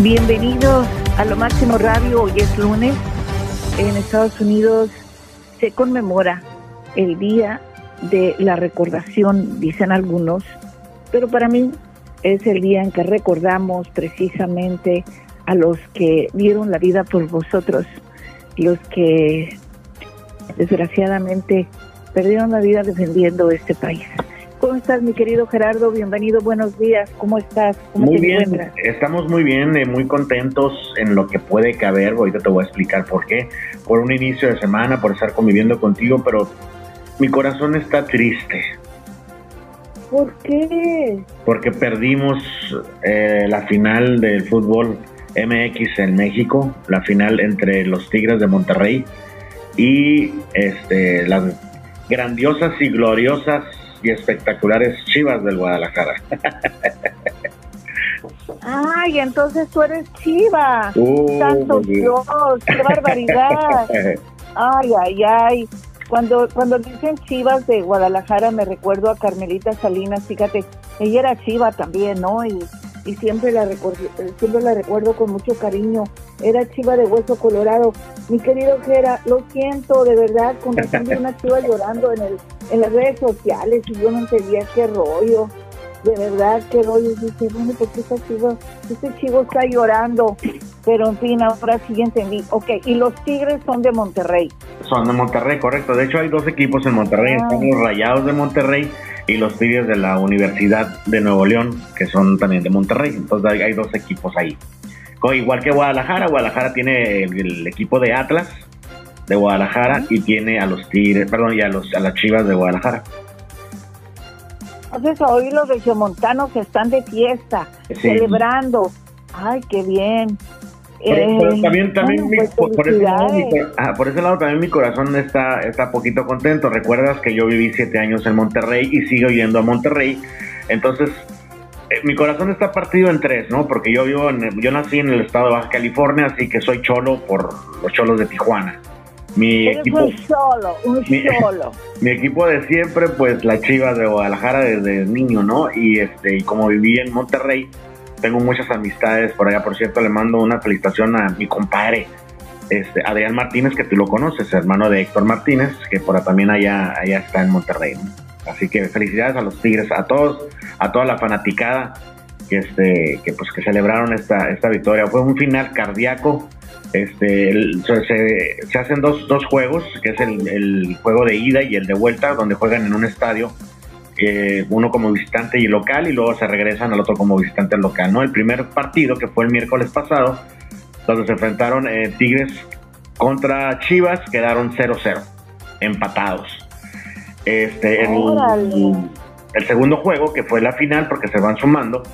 Bienvenidos a Lo Máximo Radio. Hoy es lunes. En Estados Unidos se conmemora el Día de la Recordación, dicen algunos, pero para mí es el día en que recordamos precisamente a los que dieron la vida por vosotros, los que desgraciadamente perdieron la vida defendiendo este país. ¿Cómo estás, mi querido Gerardo? Bienvenido, buenos días. ¿Cómo estás? ¿Cómo muy bien, estamos muy bien, eh, muy contentos en lo que puede caber. Ahorita te voy a explicar por qué. Por un inicio de semana, por estar conviviendo contigo, pero mi corazón está triste. ¿Por qué? Porque perdimos eh, la final del fútbol MX en México, la final entre los Tigres de Monterrey y este, las grandiosas y gloriosas y espectaculares Chivas del Guadalajara. Ay, entonces tú eres Chiva. Uh, Santo Dios, qué barbaridad. Ay, ay, ay. Cuando, cuando dicen Chivas de Guadalajara me recuerdo a Carmelita Salinas, fíjate, ella era Chiva también, ¿no? Y, y siempre la recuerdo, siempre la recuerdo con mucho cariño. Era Chiva de Hueso Colorado. Mi querido Gera, lo siento, de verdad, con una Chiva llorando en el en las redes sociales y yo no entendía qué rollo. De verdad, qué rollo. Y dije, bueno, ¿por qué este chivo, este chivo está llorando? Pero en fin, ahora sí entendí. Ok, y los Tigres son de Monterrey. Son de Monterrey, correcto. De hecho, hay dos equipos en Monterrey. Ah. Están los Rayados de Monterrey y los Tigres de la Universidad de Nuevo León, que son también de Monterrey. Entonces hay, dos equipos ahí. Igual que Guadalajara, Guadalajara tiene el equipo de Atlas, de Guadalajara y tiene a los Tigres, perdón, y a, los, a las Chivas de Guadalajara. Entonces hoy los regiomontanos están de fiesta, celebrando. Ay, qué bien. Eh, también, también pues, por, ese lado, por, ese lado, también mi corazón está, está poquito contento. Recuerdas que yo viví siete años en Monterrey y sigo yendo a Monterrey. Entonces, eh, mi corazón está partido en tres, ¿no? Porque yo vivo en, yo nací en el estado de Baja California, así que soy cholo por los cholos de Tijuana. Mi equipo, un solo, un solo. Mi equipo de siempre, pues la Chivas de Guadalajara desde niño, ¿no? Y este, y como viví en Monterrey, tengo muchas amistades por allá. Por cierto, le mando una felicitación a mi compadre, este, Adrián Martínez, que tú lo conoces, hermano de Héctor Martínez, que por también allá, allá está en Monterrey. Así que felicidades a los Tigres, a todos, a toda la fanaticada que este, que pues que celebraron esta, esta victoria. Fue un final cardíaco este, se, hacen dos, dos, juegos, que es el, juego de ida y el de vuelta, donde juegan en un estadio, eh, uno como visitante y local, y luego se regresan al otro como visitante local. ¿no? El primer partido, que fue el miércoles pasado, donde se enfrentaron eh, Tigres contra Chivas, quedaron 0-0, empatados. Este, el, el segundo juego, que fue la final, porque se van sumando,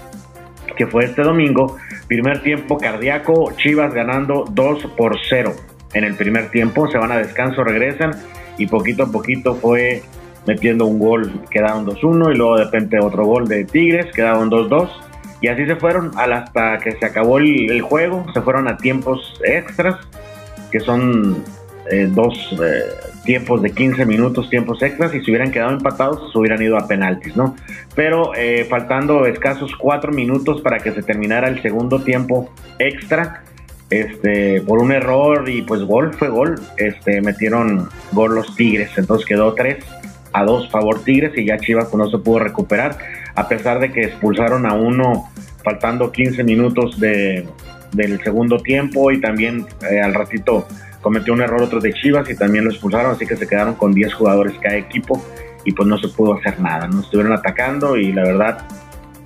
que fue este domingo, Primer tiempo cardíaco, Chivas ganando 2 por 0 en el primer tiempo. Se van a descanso, regresan y poquito a poquito fue metiendo un gol. Quedaron 2-1 y luego de repente otro gol de Tigres, quedaron 2-2. Y así se fueron hasta que se acabó el, juego. Se fueron a tiempos extras, que son eh, dos eh, tiempos de 15 minutos, tiempos extras, y si hubieran quedado empatados, se hubieran ido a penaltis, ¿no? Pero eh, faltando escasos 4 minutos para que se terminara el segundo tiempo extra, este, por un error y pues gol, fue gol, este, metieron gol los Tigres, entonces quedó 3 a 2 favor Tigres y ya Chivas pues, no se pudo recuperar, a pesar de que expulsaron a uno faltando 15 minutos de, del segundo tiempo y también al ratito cometió un error otro de Chivas y también lo expulsaron, así que se quedaron con 10 jugadores cada equipo y pues no se pudo hacer nada, ¿no? Estuvieron atacando y la verdad,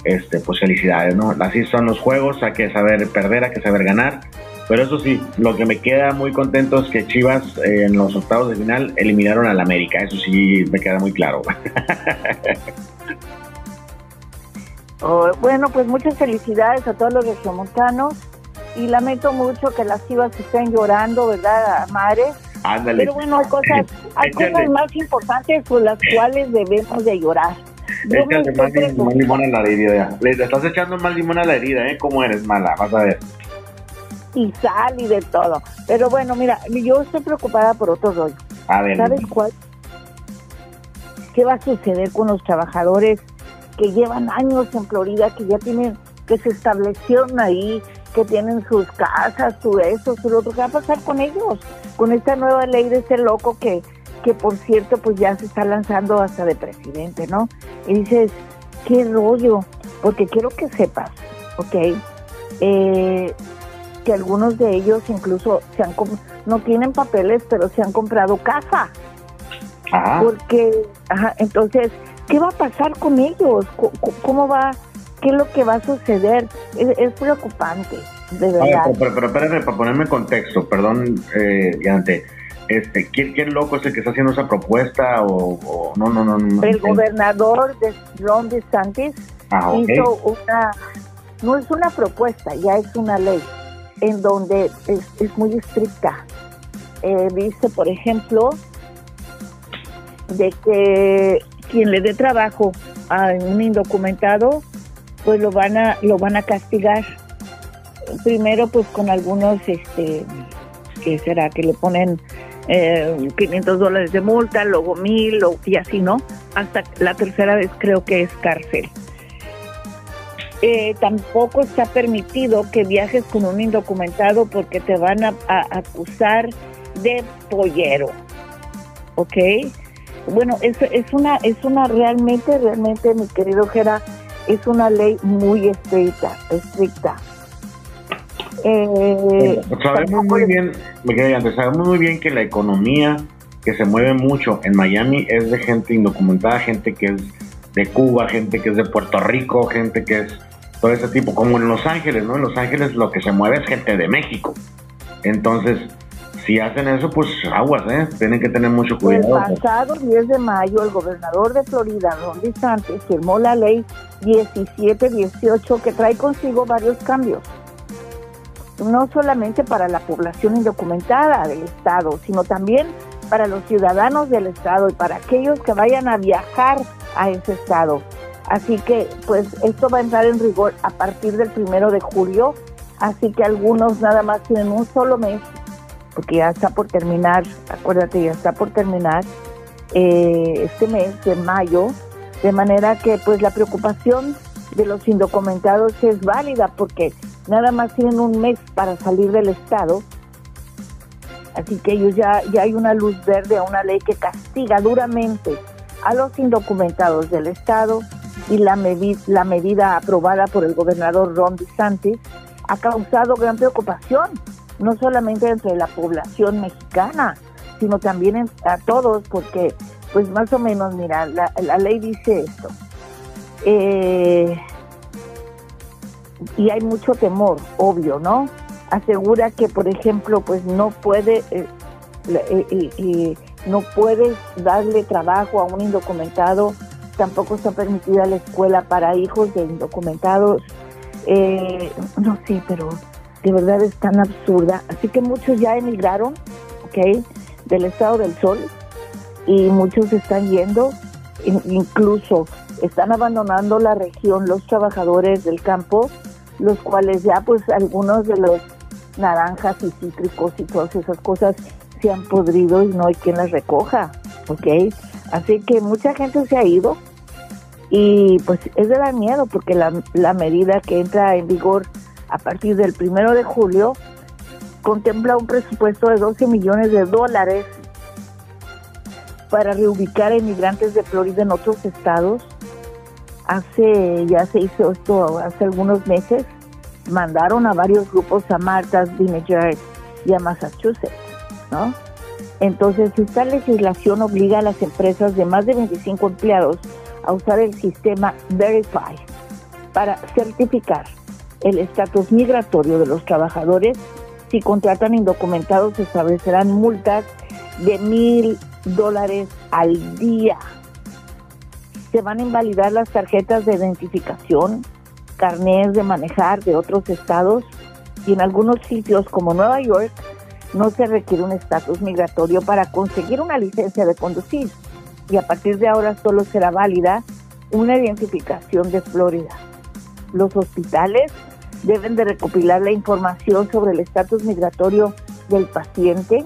este, pues felicidades, ¿no? Así son los juegos, hay que saber perder, hay que saber ganar. Pero eso sí, lo que me queda muy contento es que Chivas eh, en los octavos de final eliminaron al América. Eso sí me queda muy claro. Oh, bueno, pues muchas felicidades a todos los regiomontanos y lamento mucho que las chivas estén llorando, ¿verdad, madre? Ándale. Pero bueno, hay cosas, hay cosas más importantes por las cuales debemos de llorar. Échale más, limón a la herida. Le estás echando más limón a la herida, ¿eh? ¿Cómo eres mala? Vas a ver. Y sal y de todo. Pero bueno, mira, yo estoy preocupada por otro rollo. A ver. ¿Sabes cuál? ¿Qué va a suceder con los trabajadores que llevan años en Florida, que ya tienen, que se establecieron ahí que tienen sus casas, su eso, su otro. ¿Qué va a pasar con ellos? Con esta nueva ley de este loco que, que por cierto, pues ya se está lanzando hasta de presidente, ¿no? Y dices, qué rollo, porque quiero que sepas, ¿ok? Eh, que algunos de ellos incluso se han no tienen papeles, pero se han comprado casa. Ah. Porque, ajá, entonces, ¿qué va a pasar con ellos? ¿Cómo, va? ¿Qué es lo que va a suceder? Es, preocupante, de verdad. pero, pero, espérame, para ponerme en contexto, perdón, eh, Este, ¿quién, loco es el que está haciendo esa propuesta o, no, no, no, no, El gobernador de Ron DeSantis ah, hizo una, no es una propuesta, ya es una ley en donde es, muy estricta. Eh, dice, por ejemplo, de que quien le dé trabajo a un indocumentado, pues lo van a lo van a castigar. Primero, pues con algunos, este, que será que le ponen eh, 500 dólares de multa, luego mil y así, ¿no? Hasta la tercera vez creo que es cárcel. Eh, tampoco está permitido que viajes con un indocumentado porque te van a, acusar de pollero. ¿Ok? Bueno, es, es una, es una realmente, realmente, mi querido Jera, es una ley muy estricta, estricta. Eh, sabemos muy bien, sabemos muy bien que la economía que se mueve mucho en Miami es de gente indocumentada, gente que es de Cuba, gente que es de Puerto Rico, gente que es todo ese tipo, como en Los Ángeles, ¿no? En Los Ángeles lo que se mueve es gente de México. Entonces, si hacen eso, pues aguas, ¿eh? Tienen que tener mucho cuidado. El pasado 10 de mayo, el gobernador de Florida, Ron DeSantis, firmó la ley 1718 que trae consigo varios cambios. No solamente para la población indocumentada del Estado, sino también para los ciudadanos del Estado y para aquellos que vayan a viajar a ese Estado. Así que, pues, esto va a entrar en rigor a partir del primero de julio. Así que algunos nada más tienen un solo mes, porque ya está por terminar, acuérdate, ya está por terminar eh, este mes de mayo. De manera que, pues, la preocupación de los indocumentados es válida, porque nada más tienen un mes para salir del Estado. Así que ellos ya, ya hay una luz verde a una ley que castiga duramente a los indocumentados del Estado y la, la medida aprobada por el gobernador Ron DeSantis ha causado gran preocupación, no solamente entre la población mexicana, sino también a todos, porque pues más o menos, mira, la, ley dice esto. Eh, y hay mucho temor, obvio, ¿no? Asegura que, por ejemplo, pues no puede, eh, eh, no puedes darle trabajo a un indocumentado tampoco está permitida la escuela para hijos de indocumentados. Eh, no sé, pero de verdad es tan absurda. Así que muchos ya emigraron, ¿ok? Del estado del sol y muchos están yendo, incluso están abandonando la región los trabajadores del campo, los cuales ya pues algunos de los naranjas y cítricos y todas esas cosas se han podrido y no hay quien las recoja, ¿ok? Así que mucha gente se ha ido y pues es de dar miedo porque la, la medida que entra en vigor a partir del primero de julio contempla un presupuesto de 12 millones de dólares para reubicar a inmigrantes de Florida en otros estados. Hace, ya se hizo esto hace algunos meses, mandaron a varios grupos a Martha's Vineyard y a Massachusetts, ¿no? Entonces, esta legislación obliga a las empresas de más de 25 empleados a usar el sistema Verify para certificar el estatus migratorio de los trabajadores. Si contratan indocumentados, se establecerán multas de mil dólares al día. Se van a invalidar las tarjetas de identificación, carnés de manejar de otros estados y en algunos sitios como Nueva York no se requiere un estatus migratorio para conseguir una licencia de conducir y a partir de ahora solo será válida una identificación de Florida. Los hospitales deben de recopilar la información sobre el estatus migratorio del paciente,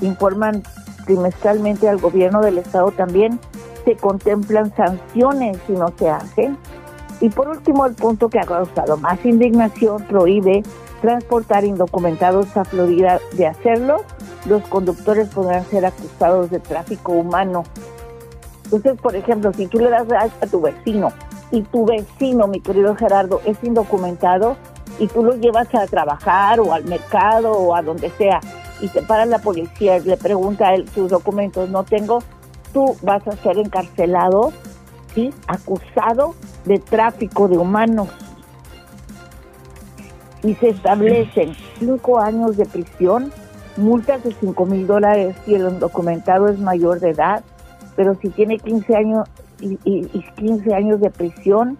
informan trimestralmente al gobierno del estado también, se contemplan sanciones si no se hace Y por último, el punto que ha causado más indignación prohíbe transportar indocumentados a Florida. De hacerlo, los conductores podrán ser acusados de tráfico humano. Entonces, por ejemplo, si tú le das a tu vecino y tu vecino, mi querido Gerardo, es indocumentado y tú lo llevas a trabajar o al mercado o a donde sea y te para la policía y le pregunta a él sus documentos, no tengo, tú vas a ser encarcelado, ¿sí? acusado de tráfico de humanos. Y se establecen cinco años de prisión, multas de cinco mil dólares si el documentado es mayor de edad, pero si tiene 15 años y, y, 15 años de prisión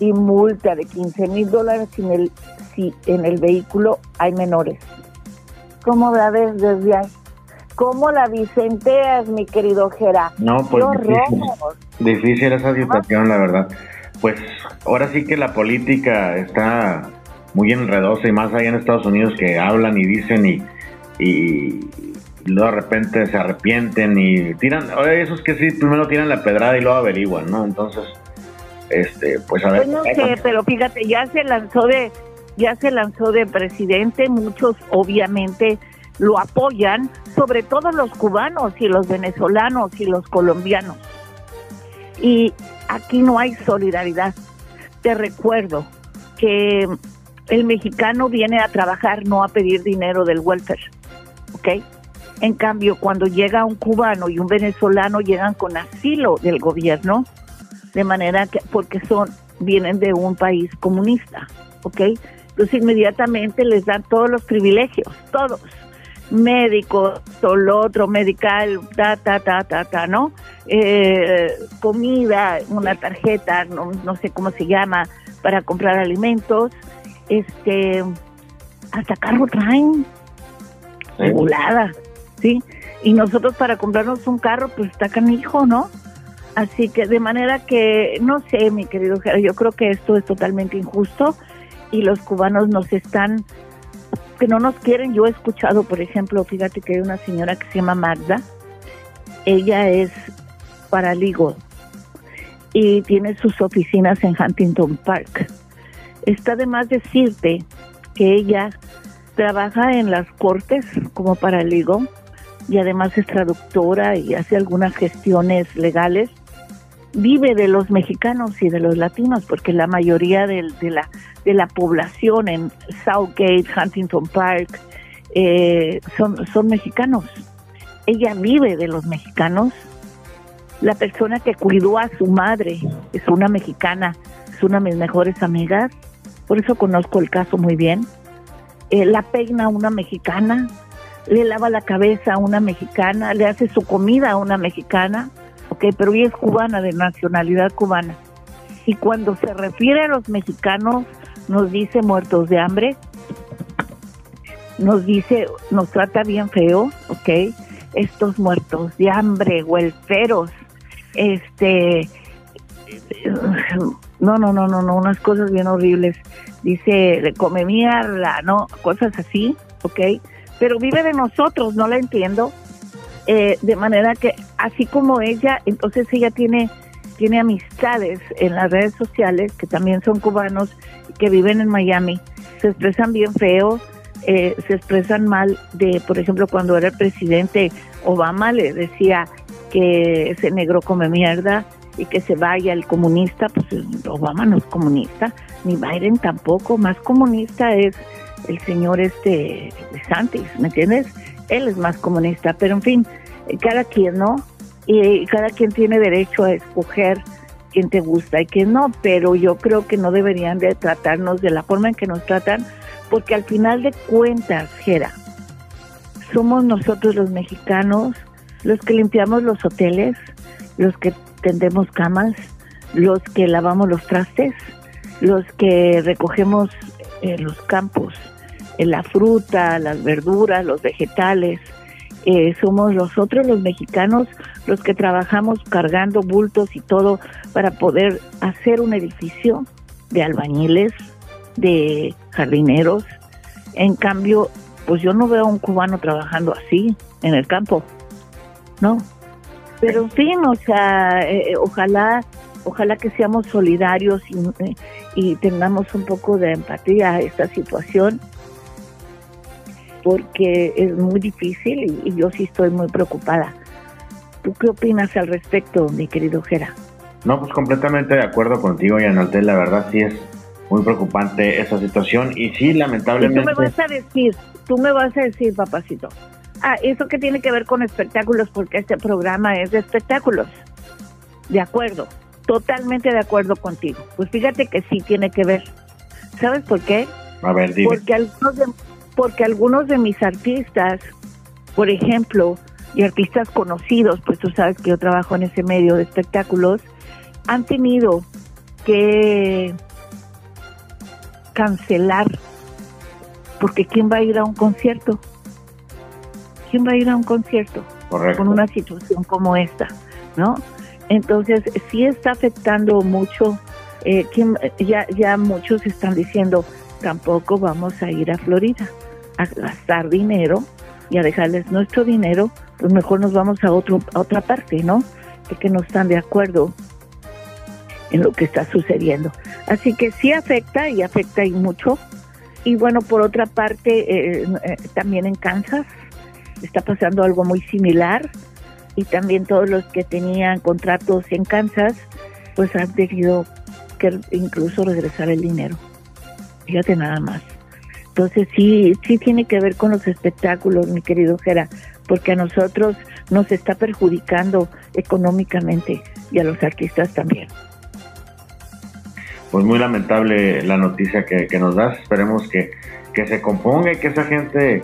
y multa de 15 mil dólares si en, el, si en el vehículo hay menores. ¿Cómo la ves desde ahí? ¿Cómo la vicenteas, mi querido Gera? No, pues difícil, difícil esa situación, la verdad. Pues ahora sí que la política está muy enredosa y más allá en Estados Unidos que hablan y dicen y, y, luego de repente se arrepienten y tiran, esos que sí, primero tiran la pedrada y luego averiguan, ¿no? Entonces, este, pues a ver. Pues no sé, pero fíjate, ya se lanzó de, ya se lanzó de presidente, muchos obviamente lo apoyan, sobre todo los cubanos y los venezolanos y los colombianos. Y aquí no hay solidaridad. Te recuerdo que el mexicano viene a trabajar, no a pedir dinero del welfare, ¿ok? En cambio, cuando llega un cubano y un venezolano llegan con asilo del gobierno, de manera que, porque son, vienen de un país comunista, ¿ok? Entonces inmediatamente les dan todos los privilegios, todos, médico, todo lo otro, medical, ta, ta, ta, ta, ta, ¿no? Eh, comida, una tarjeta, no, no sé cómo se llama, para comprar alimentos, este, hasta carro traen, regulada. ¿sí? Y nosotros para comprarnos un carro, pues está canijo, ¿no? Así que de manera que, no sé, mi querido yo creo que esto es totalmente injusto y los cubanos nos están, que no nos quieren. Yo he escuchado, por ejemplo, fíjate que hay una señora que se llama Magda, ella es paraligo y tiene sus oficinas en Huntington Park. Está de más decirte que ella trabaja en las cortes como paraligo y además es traductora y hace algunas gestiones legales. Vive de los mexicanos y de los latinos, porque la mayoría de, la, de la población en Southgate, Huntington Park, eh, son, son mexicanos. Ella vive de los mexicanos. La persona que cuidó a su madre es una mexicana, es una de mis mejores amigas, por eso conozco el caso muy bien. Eh, la peina una mexicana, le lava la cabeza a una mexicana, le hace su comida a una mexicana, ok, pero ella es cubana, de nacionalidad cubana. Y cuando se refiere a los mexicanos, nos dice muertos de hambre, nos dice, nos trata bien feo, ok, estos muertos de hambre, huelferos, este, no, no, no, no, no, unas cosas bien horribles. Dice, come mierda, ¿no? Cosas así, ¿ok? Pero vive de nosotros, no la entiendo. Eh, de manera que así como ella, entonces ella tiene tiene amistades en las redes sociales que también son cubanos que viven en Miami, se expresan bien feo, eh, se expresan mal de, por ejemplo, cuando era el presidente Obama le decía que ese negro come mierda y que se vaya el comunista, pues Obama no es comunista, ni Biden tampoco, más comunista es el señor este Santis, ¿me entiendes? Él es más comunista, pero en fin, cada quien, ¿no? Y cada quien tiene derecho a escoger quién te gusta y quién no, pero yo creo que no deberían de tratarnos de la forma en que nos tratan, porque al final de cuentas, Jera, somos nosotros los mexicanos los que limpiamos los hoteles, los que tendemos camas, los que lavamos los trastes, los que recogemos eh, los campos, la fruta, las verduras, los vegetales. Eh, somos nosotros los mexicanos los que trabajamos cargando bultos y todo para poder hacer un edificio de albañiles, de jardineros. En cambio, pues yo no veo a un cubano trabajando así en el campo, ¿no? Pero en fin, o sea, eh, ojalá Ojalá que seamos solidarios y, y tengamos un poco de empatía a esta situación, porque es muy difícil y, yo sí estoy muy preocupada. ¿Tú qué opinas al respecto, mi querido Jera? No, pues completamente de acuerdo contigo, Yanaltel. La verdad sí es muy preocupante esa situación y sí, lamentablemente. tú me vas a decir, tú me vas a decir, papacito. Ah, eso que tiene que ver con espectáculos, porque este programa es de espectáculos. De acuerdo, totalmente de acuerdo contigo. Pues fíjate que sí tiene que ver. ¿Sabes por qué? A ver, dime. Porque algunos de, porque algunos de mis artistas, por ejemplo, y artistas conocidos, pues tú sabes que yo trabajo en ese medio de espectáculos, han tenido que cancelar, porque ¿quién va a ir a un concierto? ¿Quién va a ir a un concierto con una situación como esta? ¿No? Entonces, sí está afectando mucho, eh, ya, ya muchos están diciendo, tampoco vamos a ir a Florida a gastar dinero y a dejarles nuestro dinero, pues mejor nos vamos a, otro, a otra parte, ¿no? De que no están de acuerdo en lo que está sucediendo. Así que sí afecta y afecta y mucho. Y bueno, por otra parte, eh, eh, también en Kansas está pasando algo muy similar y también todos los que tenían contratos en Kansas, pues han tenido que incluso regresar el dinero. Fíjate nada más. Entonces sí, sí tiene que ver con los espectáculos, mi querido Jera, porque a nosotros nos está perjudicando económicamente y a los artistas también. Pues muy lamentable la noticia que, nos das. Esperemos que, que se componga y que esa gente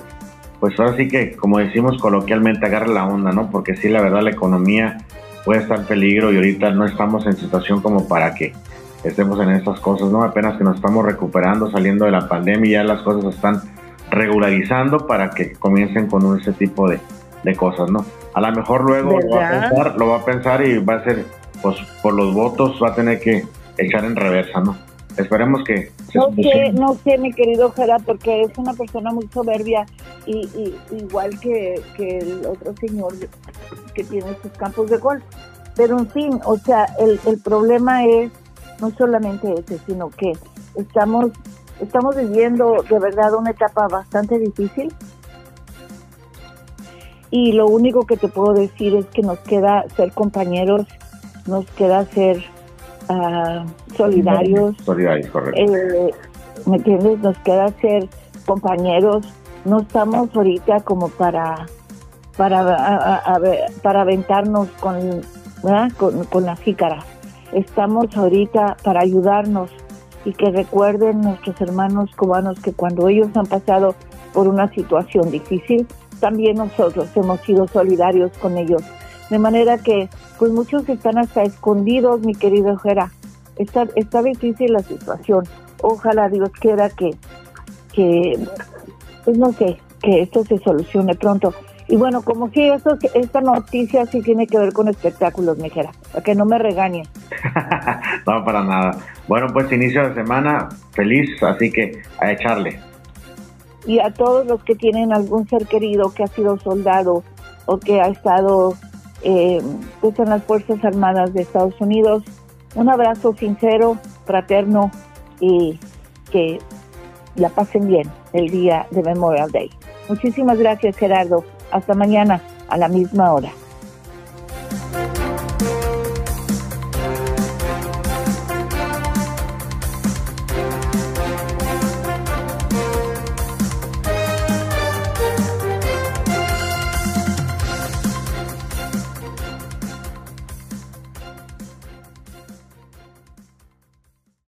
pues ahora sí que, como decimos coloquialmente, agarre la onda, ¿no? Porque sí, la verdad, la economía puede estar en peligro y ahorita no estamos en situación como para que estemos en estas cosas, ¿no? Apenas que nos estamos recuperando, saliendo de la pandemia, ya las cosas están regularizando para que comiencen con ese tipo de, cosas, ¿no? A lo mejor luego lo va a pensar, lo va a pensar y va a ser, pues por los votos va a tener que echar en reversa, ¿no? Esperemos que... No sé, no sé, mi querido Jera, porque es una persona muy soberbia y, igual que, el otro señor que tiene sus campos de golf. Pero en fin, o sea, el, el problema es no solamente ese, sino que estamos, estamos viviendo de verdad una etapa bastante difícil. Y lo único que te puedo decir es que nos queda ser compañeros, nos queda ser uh, solidarios. Solidarios, correcto. Eh, ¿Me entiendes? Nos queda ser compañeros. No estamos ahorita como para para para aventarnos con, con, con la jícara. Estamos ahorita para ayudarnos y que recuerden nuestros hermanos cubanos que cuando ellos han pasado por una situación difícil, también nosotros hemos sido solidarios con ellos. De manera que, pues muchos están hasta escondidos, mi querido Jera. Está, está difícil la situación. Ojalá Dios quiera que, que, pues no sé, que esto se solucione pronto. Y bueno, como si esto, esta noticia sí tiene que ver con espectáculos, Mijera, para que no me regañen. no, para nada. Bueno, pues inicio de semana feliz, así que a echarle. Y a todos los que tienen algún ser querido que ha sido soldado o que ha estado eh, pues en las Fuerzas Armadas de Estados Unidos. Un abrazo sincero, fraterno y que la pasen bien el día de Memorial Day. Muchísimas gracias Gerardo. Hasta mañana a la misma hora.